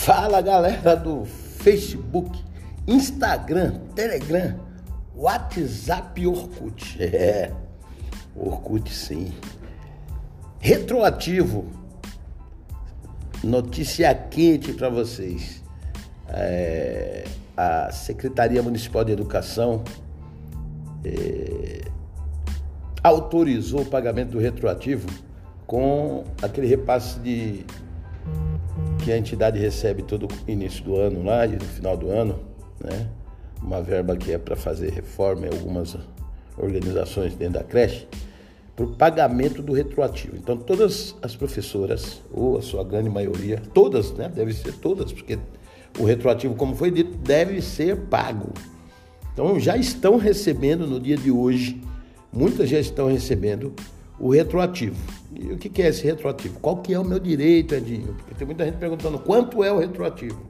Fala galera do Facebook, Instagram, Telegram, WhatsApp e Orkut. É, Orkut sim. Retroativo. Notícia quente para vocês. É, a Secretaria Municipal de Educação é, autorizou o pagamento do retroativo com aquele repasse de que a entidade recebe todo início do ano lá e no final do ano, né? Uma verba que é para fazer reforma em algumas organizações dentro da creche, para o pagamento do retroativo. Então todas as professoras, ou a sua grande maioria, todas, né? Deve ser todas, porque o retroativo, como foi dito, deve ser pago. Então já estão recebendo no dia de hoje, muitas já estão recebendo o retroativo. E o que é esse retroativo? Qual que é o meu direito, Edinho? Porque tem muita gente perguntando quanto é o retroativo.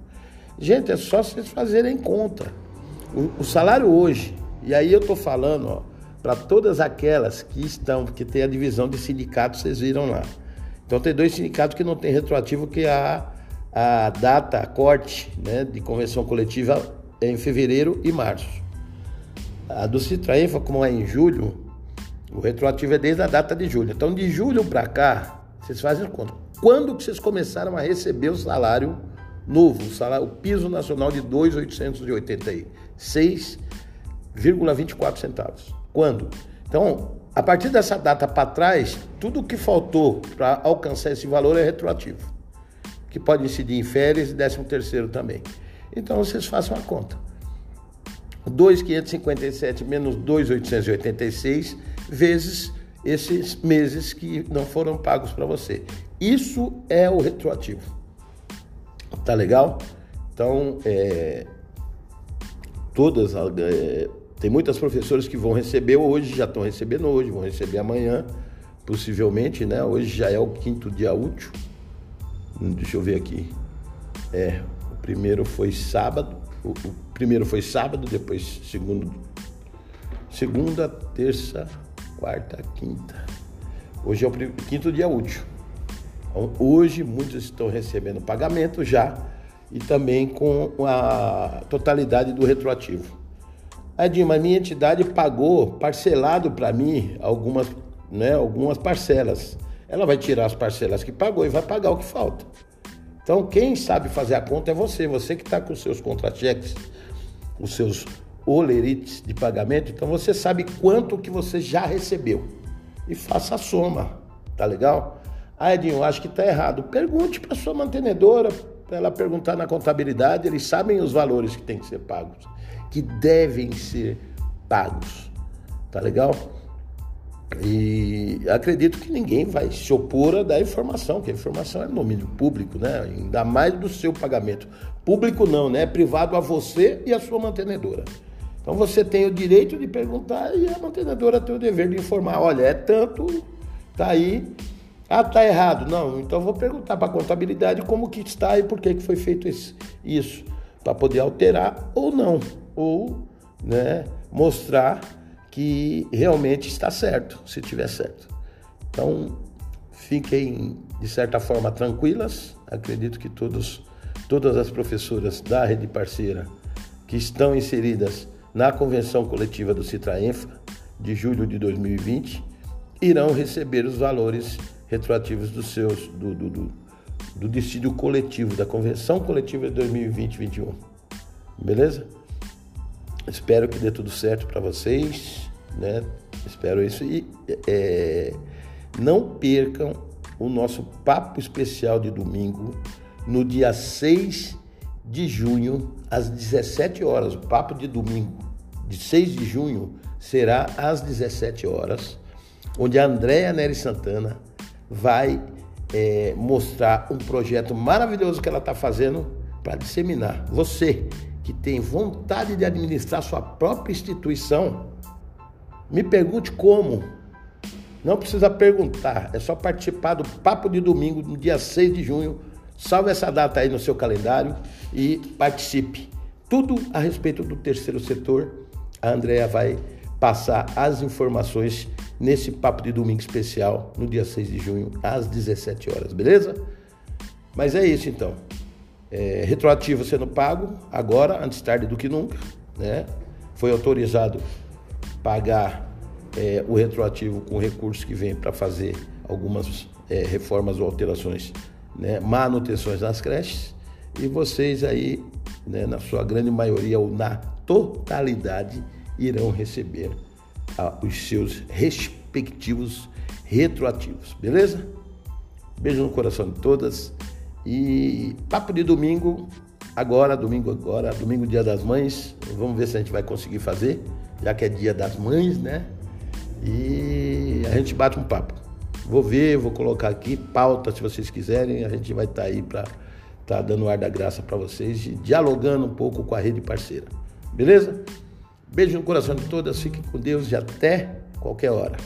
Gente, é só vocês fazerem conta. O, o salário hoje, e aí eu estou falando para todas aquelas que estão, porque tem a divisão de sindicatos, vocês viram lá. Então tem dois sindicatos que não tem retroativo, que é a, a data, a corte né, de convenção coletiva é em fevereiro e março. A do Citraenfa, como é em julho, o retroativo é desde a data de julho. Então, de julho para cá, vocês fazem conta. Quando que vocês começaram a receber o salário novo, o, salário, o piso nacional de 2,886,24 centavos? Quando? Então, a partir dessa data para trás, tudo que faltou para alcançar esse valor é retroativo, que pode incidir em férias e 13 terceiro também. Então, vocês façam a conta. 2,557 menos 2,886 vezes esses meses que não foram pagos para você. Isso é o retroativo. Tá legal? Então, é, todas, é, tem muitas professoras que vão receber hoje, já estão recebendo hoje, vão receber amanhã, possivelmente, né? Hoje já é o quinto dia útil. Hum, deixa eu ver aqui. É, o primeiro foi sábado, o, o primeiro foi sábado, depois segundo, segunda, terça, quarta, quinta. Hoje é o quinto dia útil. Então, hoje muitos estão recebendo pagamento já e também com a totalidade do retroativo. Edinho, mas minha entidade pagou parcelado para mim algumas, né, algumas parcelas. Ela vai tirar as parcelas que pagou e vai pagar o que falta. Então, quem sabe fazer a conta é você, você que está com os seus contra-cheques, os seus olerites de pagamento, então você sabe quanto que você já recebeu. E faça a soma, tá legal? Ah, Edinho, acho que tá errado. Pergunte para sua mantenedora, para ela perguntar na contabilidade, eles sabem os valores que tem que ser pagos, que devem ser pagos. Tá legal? E acredito que ninguém vai se opor a dar informação, que a informação é domínio público, né? Ainda mais do seu pagamento. Público não, né? É privado a você e a sua mantenedora. Então você tem o direito de perguntar e a mantenedora tem o dever de informar. Olha, é tanto, tá aí. Ah, tá errado. Não, então vou perguntar para a contabilidade como que está e por que, que foi feito esse, isso. Para poder alterar ou não. Ou né, mostrar que realmente está certo, se tiver certo. Então, fiquem de certa forma tranquilas. Acredito que todos, todas as professoras da rede parceira que estão inseridas na convenção coletiva do Citraenfa de julho de 2020 irão receber os valores retroativos dos seus do, do, do, do coletivo da convenção coletiva de 2020-21. Beleza? Espero que dê tudo certo para vocês, né? Espero isso e é, não percam o nosso papo especial de domingo no dia 6 de junho, às 17 horas. O papo de domingo, de 6 de junho, será às 17 horas, onde a Andréa Nery Santana vai é, mostrar um projeto maravilhoso que ela está fazendo para disseminar. Você que tem vontade de administrar sua própria instituição, me pergunte como. Não precisa perguntar, é só participar do Papo de Domingo, no dia 6 de junho, Salve essa data aí no seu calendário e participe. Tudo a respeito do terceiro setor. A Andrea vai passar as informações nesse papo de domingo especial, no dia 6 de junho, às 17 horas, beleza? Mas é isso então. É, retroativo sendo pago agora, antes tarde do que nunca. Né? Foi autorizado pagar é, o retroativo com recursos que vem para fazer algumas é, reformas ou alterações, né? manutenções nas creches. E vocês aí, né, na sua grande maioria ou na totalidade, irão receber ah, os seus respectivos retroativos, beleza? Beijo no coração de todas. E papo de domingo, agora, domingo agora, domingo dia das mães. Vamos ver se a gente vai conseguir fazer, já que é dia das mães, né? E a gente bate um papo. Vou ver, vou colocar aqui pauta se vocês quiserem. A gente vai estar tá aí para estar tá dando ar da graça para vocês e dialogando um pouco com a rede parceira. Beleza? Beijo no coração de todas, fiquem com Deus e até qualquer hora.